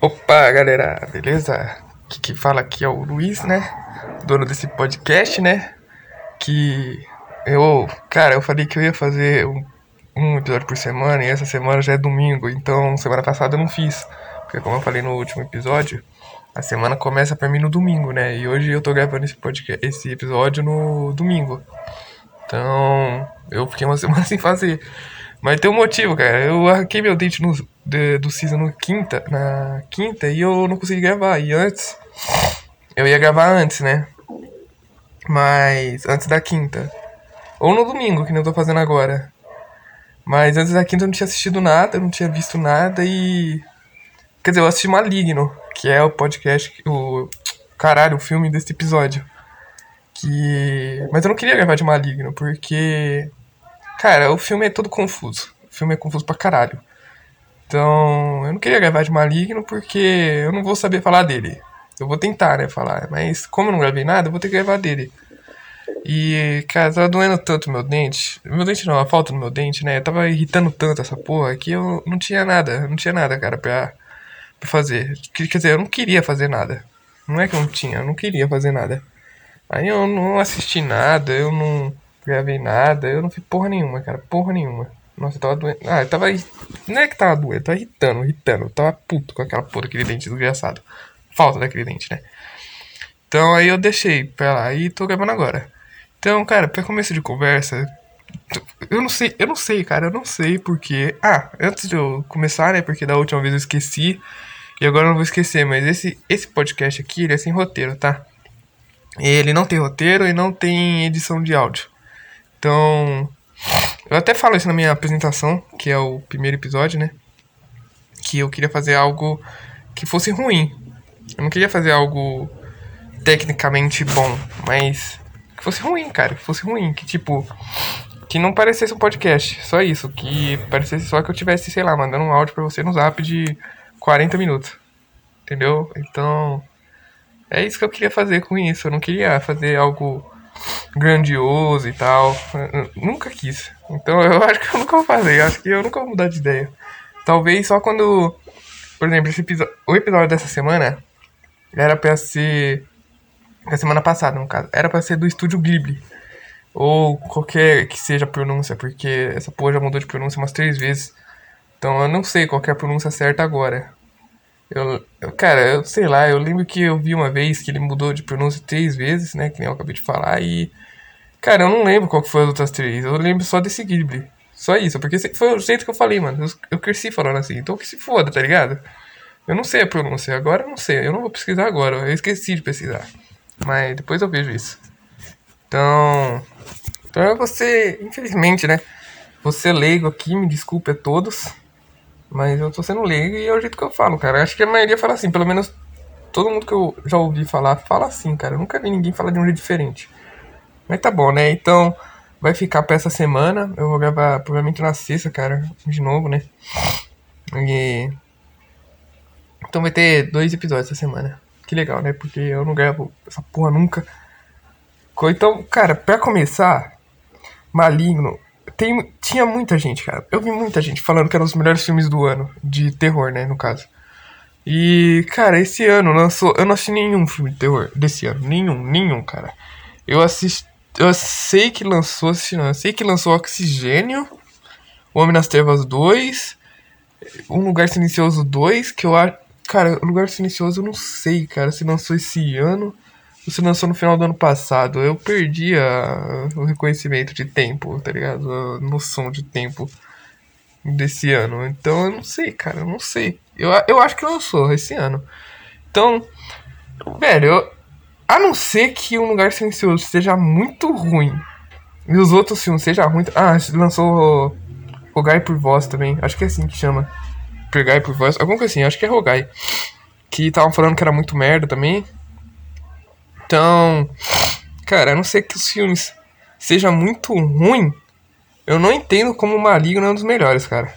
Opa, galera, beleza? Que que fala aqui é o Luiz, né? Dono desse podcast, né? Que eu, cara, eu falei que eu ia fazer um, um episódio por semana e essa semana já é domingo, então semana passada eu não fiz. Porque como eu falei no último episódio, a semana começa pra mim no domingo, né? E hoje eu tô gravando esse podcast, esse episódio no domingo. Então, eu fiquei uma semana sem fazer. Mas tem um motivo, cara. Eu arranquei meu dente no, de, do season no quinta, na quinta e eu não consegui gravar. E antes, eu ia gravar antes, né? Mas antes da quinta. Ou no domingo, que nem eu tô fazendo agora. Mas antes da quinta eu não tinha assistido nada, eu não tinha visto nada e. Quer dizer, eu assisti Maligno, que é o podcast, o. Caralho, o filme desse episódio. Que. Mas eu não queria gravar de Maligno, porque Cara, o filme é todo confuso. O filme é confuso pra caralho. Então, eu não queria gravar de Maligno porque eu não vou saber falar dele. Eu vou tentar, né, falar. Mas como eu não gravei nada, eu vou ter que gravar dele. E, cara, tava doendo tanto meu dente. Meu dente não, a falta do meu dente, né? Tava irritando tanto essa porra que eu não tinha nada. Não tinha nada, cara, pra, pra fazer. Quer dizer, eu não queria fazer nada. Não é que eu não tinha, eu não queria fazer nada. Aí eu não assisti nada, eu não gravei nada, eu não fiz porra nenhuma, cara, porra nenhuma. Nossa, eu tava doendo. Ah, eu tava. Não é que tava doendo, eu tava irritando, irritando. Eu tava puto com aquela porra daquele dente desgraçado. Falta daquele dente, né? Então aí eu deixei pra lá e tô gravando agora. Então, cara, pra começo de conversa, eu não sei, eu não sei, cara, eu não sei porque. Ah, antes de eu começar, né? Porque da última vez eu esqueci e agora eu não vou esquecer, mas esse, esse podcast aqui, ele é sem roteiro, tá? Ele não tem roteiro e não tem edição de áudio. Então, eu até falo isso na minha apresentação, que é o primeiro episódio, né? Que eu queria fazer algo que fosse ruim. Eu não queria fazer algo tecnicamente bom, mas que fosse ruim, cara, que fosse ruim, que tipo que não parecesse um podcast, só isso, que parecesse só que eu tivesse, sei lá, mandando um áudio para você no Zap de 40 minutos. Entendeu? Então, é isso que eu queria fazer com isso. Eu não queria fazer algo grandioso e tal. Eu nunca quis. Então eu acho que eu nunca vou fazer. Eu acho que eu nunca vou mudar de ideia. Talvez só quando. Por exemplo, episódio, o episódio dessa semana era pra ser. Da semana passada, no caso. Era pra ser do estúdio Ghibli. Ou qualquer que seja a pronúncia, porque essa porra já mudou de pronúncia umas três vezes. Então eu não sei qual é a pronúncia certa agora. Eu, eu, cara, eu sei lá, eu lembro que eu vi uma vez que ele mudou de pronúncia três vezes, né? Que nem eu acabei de falar, e. Cara, eu não lembro qual que foi as outras três. Eu lembro só desse Ghibli. Só isso, porque foi o jeito que eu falei, mano. Eu, eu cresci falando assim, então que se foda, tá ligado? Eu não sei a pronúncia, agora eu não sei. Eu não vou pesquisar agora, eu esqueci de pesquisar. Mas depois eu vejo isso. Então. Então é você, infelizmente, né? Você leigo aqui, me desculpe a todos. Mas eu tô sendo leigo e é o jeito que eu falo, cara. Acho que a maioria fala assim, pelo menos todo mundo que eu já ouvi falar fala assim, cara. Eu nunca vi ninguém falar de um jeito diferente. Mas tá bom, né? Então vai ficar pra essa semana. Eu vou gravar provavelmente na sexta, cara. De novo, né? E... Então vai ter dois episódios essa semana. Que legal, né? Porque eu não gravo essa porra nunca. Então, cara, pra começar, Maligno tem, tinha muita gente, cara. Eu vi muita gente falando que eram os melhores filmes do ano, de terror, né, no caso. E, cara, esse ano lançou. Eu não assisti nenhum filme de terror desse ano. Nenhum, nenhum, cara. Eu assisti. Eu sei que lançou, eu sei que lançou Oxigênio, O Homem nas Trevas 2, Um Lugar Silencioso 2, que eu acho. Cara, Lugar Silencioso eu não sei, cara, se lançou esse ano você lançou no final do ano passado. Eu perdi a, o reconhecimento de tempo, tá ligado? A noção de tempo desse ano. Então eu não sei, cara, eu não sei. Eu, eu acho que lançou esse ano. Então, velho, eu, a não ser que um lugar silencioso seja muito ruim e os outros filmes sejam ruins. Ah, lançou Rogai por Voz também. Acho que é assim que chama. Pregai por Voz. Alguma coisa assim, acho que é Rogai. Que estavam falando que era muito merda também. Então, cara, a não ser que os filmes seja muito ruim, eu não entendo como o Maligno é um dos melhores, cara.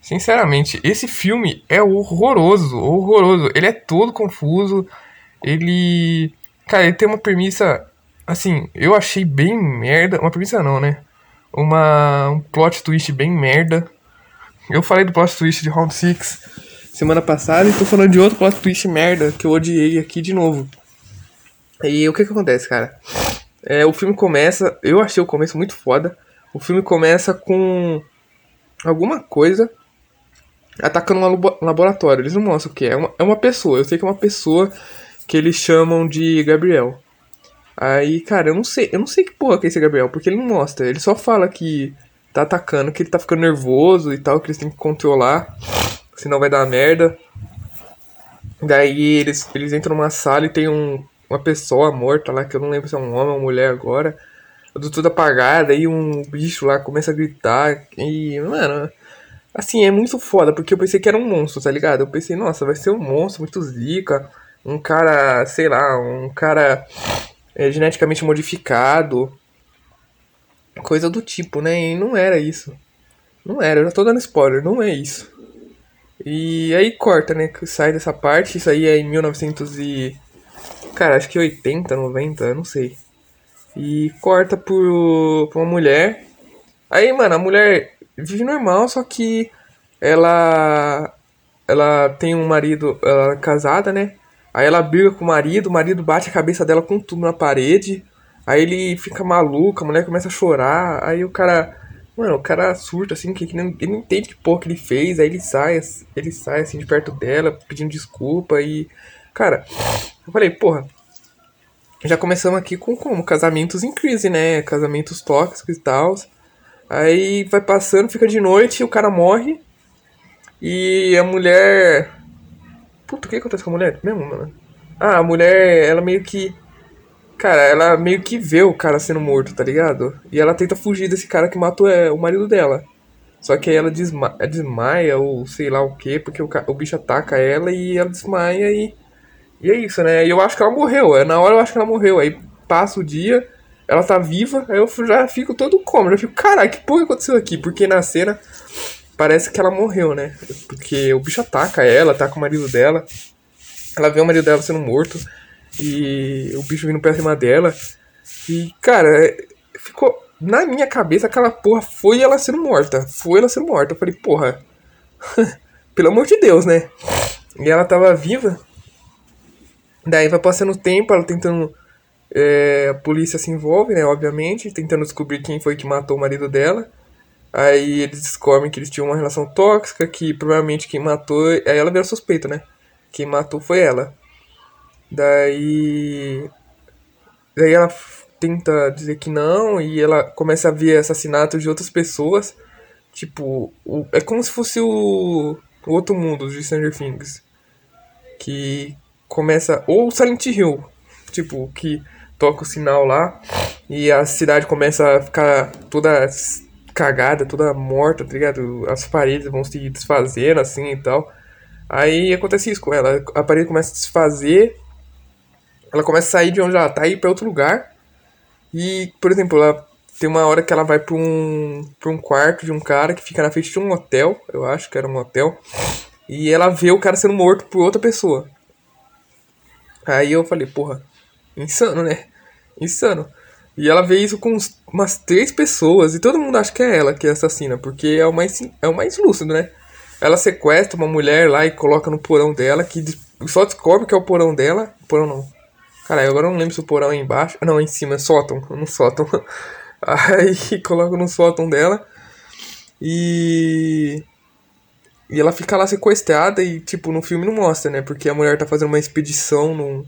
Sinceramente, esse filme é horroroso, horroroso. Ele é todo confuso. Ele, cara, ele tem uma premissa assim, eu achei bem merda, uma premissa não, né? Uma um plot twist bem merda. Eu falei do plot twist de Round 6 semana passada e tô falando de outro plot twist merda que eu odiei aqui de novo. E o que que acontece, cara? É, o filme começa, eu achei o começo muito foda. O filme começa com alguma coisa atacando um laboratório. Eles não mostram o que é. É uma, é uma pessoa. Eu sei que é uma pessoa que eles chamam de Gabriel. Aí, cara, eu não sei, eu não sei que porra que é esse Gabriel, porque ele não mostra. Ele só fala que tá atacando, que ele tá ficando nervoso e tal, que eles têm que controlar, senão vai dar merda. Daí eles, eles entram numa sala e tem um, uma pessoa morta lá, que eu não lembro se é um homem ou uma mulher agora. Tudo apagado, aí um bicho lá começa a gritar. E, mano, assim, é muito foda, porque eu pensei que era um monstro, tá ligado? Eu pensei, nossa, vai ser um monstro muito zica. Um cara, sei lá, um cara é, geneticamente modificado. Coisa do tipo, né? E não era isso. Não era, eu já tô dando spoiler, não é isso. E aí corta, né? Sai dessa parte, isso aí é em 1900 e... Cara, acho que 80, 90, não sei. E corta por, por uma mulher. Aí, mano, a mulher vive normal, só que ela... Ela tem um marido, ela é casada, né? Aí ela briga com o marido, o marido bate a cabeça dela com tudo na parede. Aí ele fica maluco, a mulher começa a chorar. Aí o cara. Mano, o cara surta assim, que, não, ele não entende que porra que ele fez. Aí ele sai, ele sai assim de perto dela, pedindo desculpa. E. Cara, eu falei, porra. Já começamos aqui com como? Casamentos em crise, né? Casamentos tóxicos e tal. Aí vai passando, fica de noite, o cara morre. E a mulher Puta, o que acontece com a mulher mesmo, mano? Ah, a mulher, ela meio que. Cara, ela meio que vê o cara sendo morto, tá ligado? E ela tenta fugir desse cara que matou é, o marido dela. Só que aí ela desma desmaia, ou sei lá o que, porque o, o bicho ataca ela e ela desmaia e. E é isso, né? E eu acho que ela morreu. É, na hora eu acho que ela morreu. Aí passa o dia, ela tá viva, aí eu já fico todo como, já fico, caralho, que porra aconteceu aqui? Porque na cena parece que ela morreu, né? Porque o bicho ataca ela, ataca o marido dela. Ela vê o marido dela sendo morto. E o bicho vindo pra cima dela. E, cara, é, ficou. Na minha cabeça, aquela porra foi ela sendo morta. Foi ela sendo morta. Eu falei, porra. Pelo amor de Deus, né? E ela tava viva. Daí vai passando o tempo, ela tentando. É, a polícia se envolve, né? Obviamente, tentando descobrir quem foi que matou o marido dela. Aí eles descobrem que eles tinham uma relação tóxica, que provavelmente quem matou. Aí ela vira suspeita, né? Quem matou foi ela. Daí. Daí ela tenta dizer que não, e ela começa a ver assassinatos de outras pessoas. Tipo, o, é como se fosse o, o outro mundo de Stranger Things. Que começa. Ou Silent Hill. Tipo, que toca o sinal lá e a cidade começa a ficar toda cagada, toda morta, tá ligado? As paredes vão se desfazendo assim e tal. Aí acontece isso com ela. A parede começa a desfazer. Ela começa a sair de onde ela tá e ir pra outro lugar. E, por exemplo, ela tem uma hora que ela vai pra um, pra um quarto de um cara que fica na frente de um hotel. Eu acho que era um hotel. E ela vê o cara sendo morto por outra pessoa. Aí eu falei, porra, insano, né? Insano. E ela vê isso com umas três pessoas e todo mundo acha que é ela que é assassina, porque é o mais, é o mais lúcido, né? Ela sequestra uma mulher lá e coloca no porão dela, que só descobre que é o porão dela. Porão não. Caralho, agora eu não lembro se o porão é embaixo. Não, é em cima, é sótão. No sótão. Aí coloca no sótão dela. E. E ela fica lá sequestrada e, tipo, no filme não mostra, né? Porque a mulher tá fazendo uma expedição num.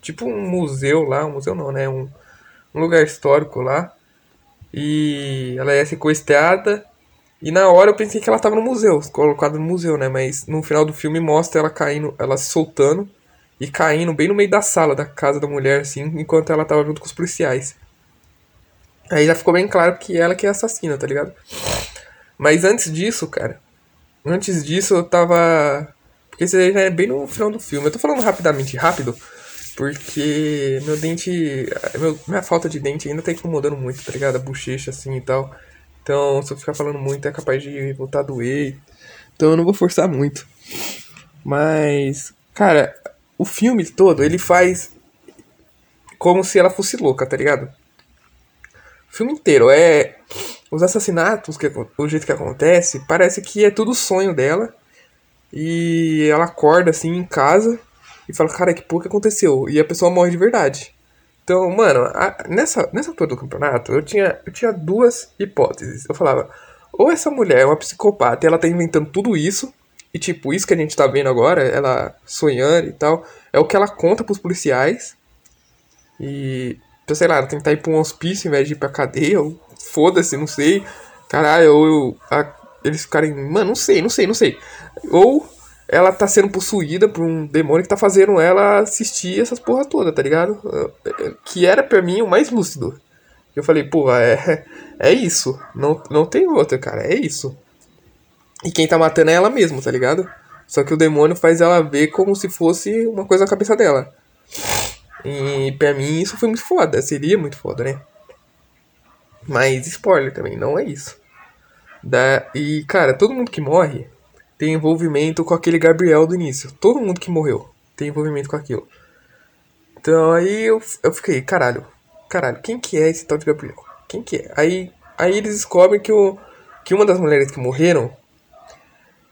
Tipo um museu lá. Um museu não, né? Um um lugar histórico lá. E ela é sequestrada. E na hora eu pensei que ela tava no museu, colocada no museu, né? Mas no final do filme mostra ela caindo, ela se soltando e caindo bem no meio da sala da casa da mulher, assim, enquanto ela tava junto com os policiais. Aí já ficou bem claro que ela que é assassina, tá ligado? Mas antes disso, cara, antes disso eu tava. Porque isso aí já é bem no final do filme. Eu tô falando rapidamente, rápido, porque meu dente. Meu, minha falta de dente ainda tá incomodando muito, tá ligado? A bochecha assim e tal. Então, se eu ficar falando muito, é capaz de voltar a doer. Então, eu não vou forçar muito. Mas, cara, o filme todo ele faz como se ela fosse louca, tá ligado? O filme inteiro é. Os assassinatos, que, o jeito que acontece, parece que é tudo sonho dela. E ela acorda assim em casa e fala, cara, que que aconteceu? E a pessoa morre de verdade. Então, mano, a, nessa, nessa altura do campeonato, eu tinha, eu tinha duas hipóteses. Eu falava, ou essa mulher é uma psicopata e ela tá inventando tudo isso, e tipo, isso que a gente tá vendo agora, ela sonhando e tal, é o que ela conta pros policiais. E, então, sei lá, ela tentar ir pra um hospício em vez de ir pra cadeia, ou foda-se, não sei. Caralho, ou a, eles ficarem. Mano, não sei, não sei, não sei. Ou ela tá sendo possuída por um demônio que tá fazendo ela assistir essas porra toda, tá ligado? Que era pra mim o mais lúcido. Eu falei, pô, é, é isso. Não, não tem outra, cara, é isso. E quem tá matando é ela mesma, tá ligado? Só que o demônio faz ela ver como se fosse uma coisa na cabeça dela. E pra mim isso foi muito foda, seria muito foda, né? Mas spoiler também, não é isso. Da, e, cara, todo mundo que morre tem envolvimento com aquele Gabriel do início. Todo mundo que morreu tem envolvimento com aquilo. Então aí eu, eu fiquei, caralho, caralho, quem que é esse tal de Gabriel? Quem que é? Aí, aí eles descobrem que, o, que uma das mulheres que morreram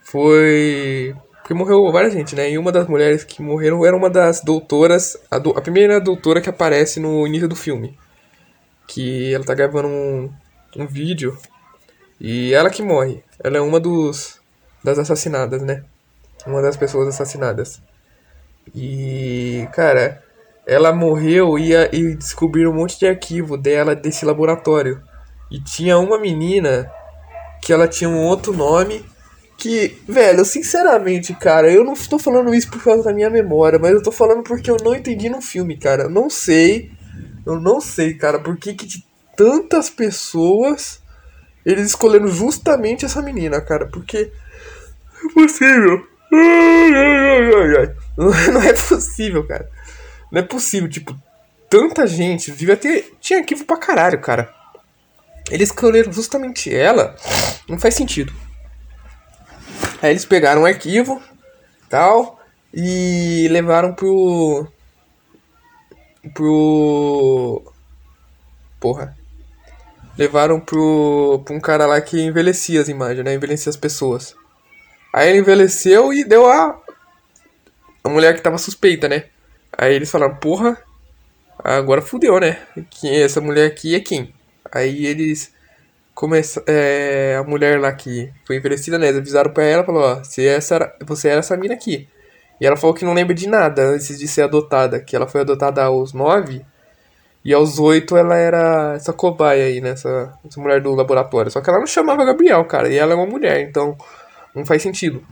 foi. Porque morreu várias gente, né? E uma das mulheres que morreram era uma das doutoras. A, do, a primeira doutora que aparece no início do filme. Que ela tá gravando um, um vídeo. E ela que morre. Ela é uma dos. Das assassinadas, né? Uma das pessoas assassinadas. E. Cara, ela morreu e, e descobriram um monte de arquivo dela desse laboratório. E tinha uma menina que ela tinha um outro nome que, velho, sinceramente, cara, eu não estou falando isso por causa da minha memória, mas eu tô falando porque eu não entendi no filme, cara. Eu não sei, eu não sei, cara, por que, que de tantas pessoas eles escolheram justamente essa menina, cara, porque possível. Não é possível, cara. Não é possível, tipo, tanta gente, devia ter. Tinha arquivo pra caralho, cara. Eles escolheram justamente ela. Não faz sentido. Aí eles pegaram um arquivo, tal, e levaram pro. pro. Porra. Levaram pro. um cara lá que envelhecia as imagens, né? Envelhecia as pessoas. Aí ele envelheceu e deu a. A mulher que tava suspeita, né? Aí eles falaram, porra, agora fudeu, né? Quem, essa mulher aqui é quem? Aí eles começa, é, a mulher lá que foi envelhecida, né? Eles avisaram pra ela, falou, ó, você é essa, você era essa mina aqui. E ela falou que não lembra de nada antes de ser adotada, que ela foi adotada aos nove e aos oito ela era essa cobaia aí, né? Essa, essa mulher do laboratório. Só que ela não chamava Gabriel, cara, e ela é uma mulher, então não faz sentido.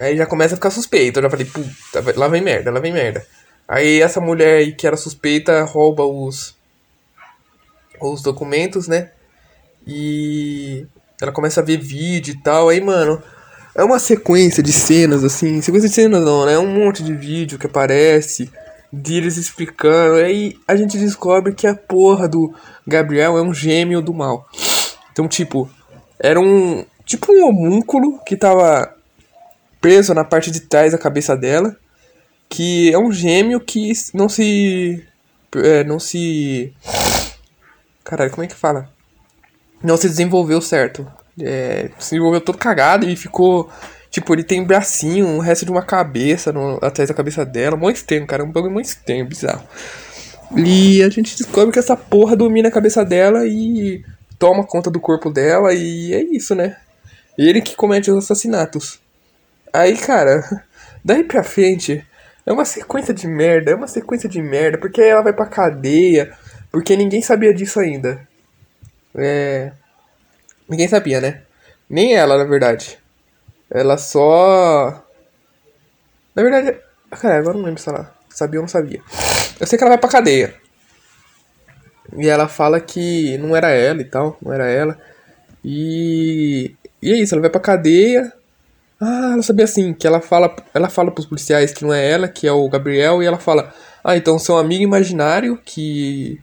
Aí já começa a ficar suspeito. Eu já falei, puta, lá vem merda, lá vem merda. Aí essa mulher aí que era suspeita rouba os, os documentos, né? E ela começa a ver vídeo e tal. Aí, mano, é uma sequência de cenas, assim. Sequência de cenas não, né? É um monte de vídeo que aparece. De eles explicando. Aí a gente descobre que a porra do Gabriel é um gêmeo do mal. Então, tipo, era um. Tipo um homúnculo que tava preso na parte de trás da cabeça dela. Que é um gêmeo que não se. É, não se. Caralho, como é que fala? não se desenvolveu certo. É, se desenvolveu todo cagado e ficou. Tipo, ele tem bracinho, o resto de uma cabeça no, atrás da cabeça dela. Muito estranho, cara. Um bagulho muito estranho, bizarro. E a gente descobre que essa porra domina a cabeça dela e toma conta do corpo dela e é isso, né? Ele que comete os assassinatos. Aí, cara, daí pra frente é uma sequência de merda, é uma sequência de merda, porque ela vai pra cadeia, porque ninguém sabia disso ainda. É. Ninguém sabia, né? Nem ela, na verdade. Ela só. Na verdade. Cara, agora não lembro se ela sabia ou não sabia. Eu sei que ela vai pra cadeia. E ela fala que não era ela e tal, não era ela. E. E é isso, ela vai pra cadeia. Ah, ela sabia assim, que ela fala, ela fala pros policiais que não é ela, que é o Gabriel, e ela fala: "Ah, então seu amigo imaginário que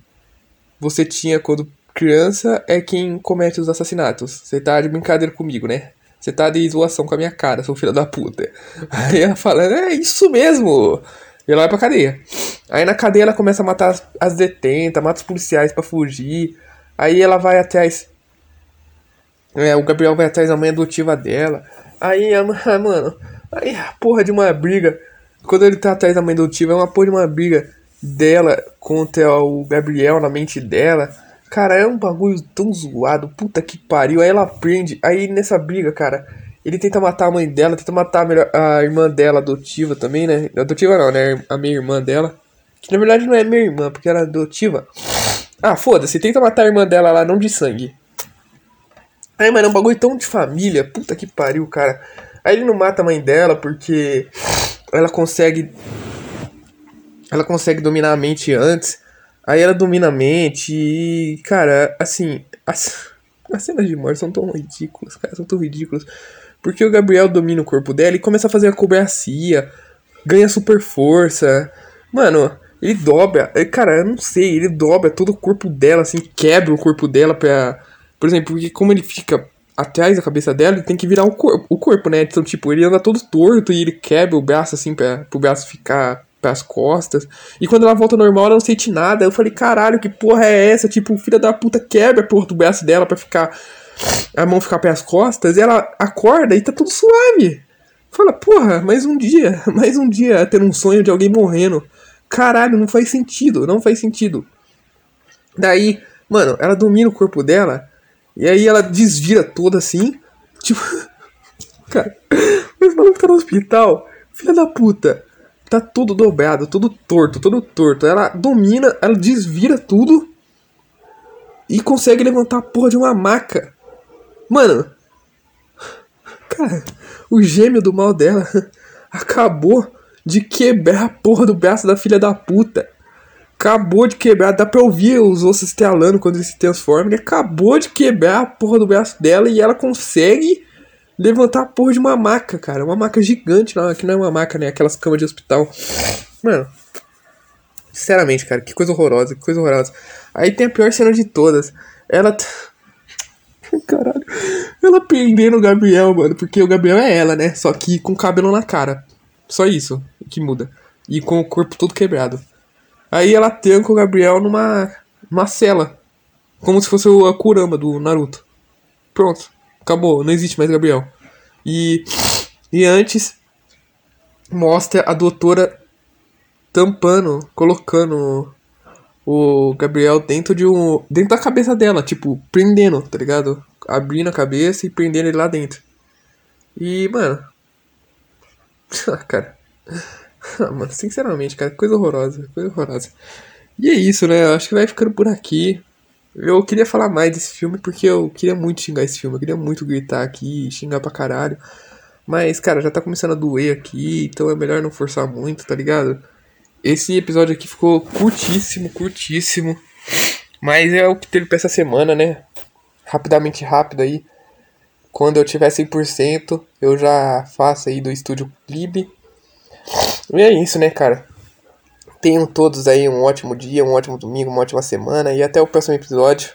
você tinha quando criança é quem comete os assassinatos. Você tá de brincadeira comigo, né? Você tá de zoação com a minha cara, seu filho da puta. Aí ela fala, é isso mesmo. E ela vai pra cadeia. Aí na cadeia ela começa a matar as, as detentas, mata os policiais para fugir. Aí ela vai atrás. É, o Gabriel vai atrás da mãe adotiva dela. Aí, mano, aí a porra de uma briga. Quando ele tá atrás da mãe adotiva, é uma porra de uma briga dela contra o Gabriel na mente dela. Cara, é um bagulho tão zoado, puta que pariu. Aí ela aprende, aí nessa briga, cara, ele tenta matar a mãe dela, tenta matar a, melhor, a irmã dela adotiva também, né? Adotiva não, né? A minha irmã dela. Que na verdade não é minha irmã, porque ela é adotiva. Ah, foda-se, tenta matar a irmã dela lá, não de sangue. Aí, mano, é um bagulho tão de família, puta que pariu, cara. Aí ele não mata a mãe dela porque ela consegue. Ela consegue dominar a mente antes. Aí ela domina a mente e. Cara, assim. As, as cenas de morte são tão ridículas, cara. São tão ridículas. Porque o Gabriel domina o corpo dela e começa a fazer a cobracia. Ganha super força. Mano, ele dobra. Cara, eu não sei. Ele dobra todo o corpo dela, assim. Quebra o corpo dela pra. Por exemplo, porque como ele fica atrás da cabeça dela, ele tem que virar o corpo, o corpo, né? Então, tipo, ele anda todo torto e ele quebra o braço, assim, pra, pro braço ficar pras costas. E quando ela volta normal, ela não sente nada. Eu falei, caralho, que porra é essa? Tipo, o filho da puta quebra a porra do braço dela pra ficar. A mão ficar pras costas. E ela acorda e tá tudo suave. Fala, porra, mais um dia. Mais um dia tendo um sonho de alguém morrendo. Caralho, não faz sentido. Não faz sentido. Daí, mano, ela domina o corpo dela. E aí ela desvira toda assim. Tipo. Cara, o maluco tá no hospital. Filha da puta. Tá tudo dobrado, tudo torto, tudo torto. Ela domina, ela desvira tudo. E consegue levantar a porra de uma maca. Mano. Cara, o gêmeo do mal dela acabou de quebrar a porra do braço da filha da puta acabou de quebrar, dá pra ouvir os ossos estalando quando ele se transforma. Ele acabou de quebrar a porra do braço dela e ela consegue levantar a porra de uma maca, cara. Uma maca gigante, não, que não é uma maca, né? Aquelas camas de hospital. Mano, sinceramente, cara, que coisa horrorosa, que coisa horrorosa. Aí tem a pior cena de todas. Ela. Caralho. Ela prendendo o Gabriel, mano. Porque o Gabriel é ela, né? Só que com cabelo na cara. Só isso que muda. E com o corpo todo quebrado. Aí ela tranca o Gabriel numa, numa cela. Como se fosse o Kurama do Naruto. Pronto. Acabou. Não existe mais Gabriel. E, e antes mostra a doutora tampando, colocando o Gabriel dentro de um. dentro da cabeça dela, tipo, prendendo, tá ligado? Abrindo a cabeça e prendendo ele lá dentro. E, mano. cara. Ah, mano, sinceramente, cara, coisa horrorosa, coisa horrorosa. E é isso, né? Eu acho que vai ficando por aqui. Eu queria falar mais desse filme porque eu queria muito xingar esse filme. Eu queria muito gritar aqui, xingar pra caralho. Mas, cara, já tá começando a doer aqui, então é melhor não forçar muito, tá ligado? Esse episódio aqui ficou curtíssimo, curtíssimo. Mas é o que teve pra essa semana, né? Rapidamente rápido aí. Quando eu tiver 100%, eu já faço aí do estúdio Lib e é isso, né, cara? Tenham todos aí um ótimo dia, um ótimo domingo, uma ótima semana e até o próximo episódio.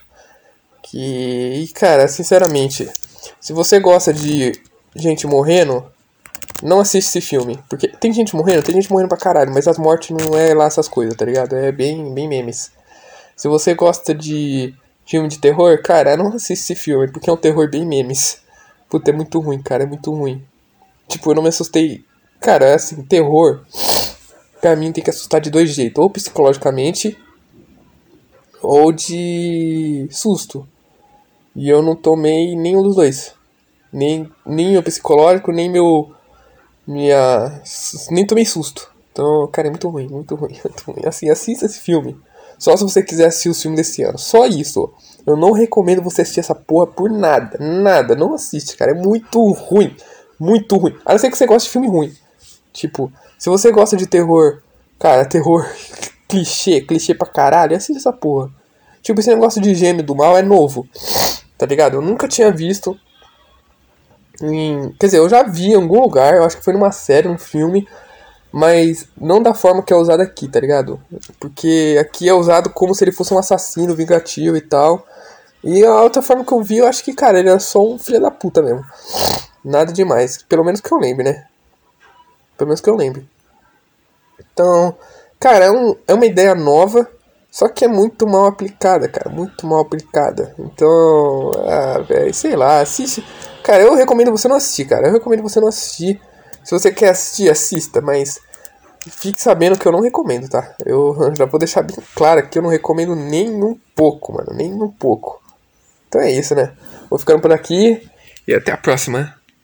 Que, e cara, sinceramente, se você gosta de gente morrendo, não assiste esse filme. Porque tem gente morrendo, tem gente morrendo pra caralho, mas as mortes não é lá essas coisas, tá ligado? É bem, bem memes. Se você gosta de filme de terror, cara, não assiste esse filme, porque é um terror bem memes. Puta, é muito ruim, cara, é muito ruim. Tipo, eu não me assustei Cara, é assim, terror, pra mim tem que assustar de dois jeitos. Ou psicologicamente, ou de susto. E eu não tomei nenhum dos dois. Nem, nem meu psicológico, nem meu. Minha. Nem tomei susto. Então, cara, é muito ruim, muito ruim, muito ruim. Assim, assista esse filme. Só se você quiser assistir os filmes desse ano. Só isso. Eu não recomendo você assistir essa porra por nada. Nada. Não assiste, cara. É muito ruim. Muito ruim. A não ser que você goste de filme ruim. Tipo, se você gosta de terror, cara, terror clichê, clichê pra caralho, assista essa porra. Tipo, esse negócio de gêmeo do mal é novo, tá ligado? Eu nunca tinha visto. Em... Quer dizer, eu já vi em algum lugar, eu acho que foi numa série, um filme, mas não da forma que é usado aqui, tá ligado? Porque aqui é usado como se ele fosse um assassino vingativo e tal. E a outra forma que eu vi, eu acho que, cara, ele era só um filho da puta mesmo. Nada demais. Pelo menos que eu lembre, né? Pelo menos que eu lembre. Então, cara, é, um, é uma ideia nova, só que é muito mal aplicada, cara. Muito mal aplicada. Então, ah, véio, sei lá, assiste. Cara, cara, eu recomendo você não assistir, cara. Eu recomendo você não assistir. Se você quer assistir, assista, mas fique sabendo que eu não recomendo, tá? Eu já vou deixar bem claro que eu não recomendo nem um pouco, mano. Nem um pouco. Então é isso, né? Vou ficando por aqui e até a próxima.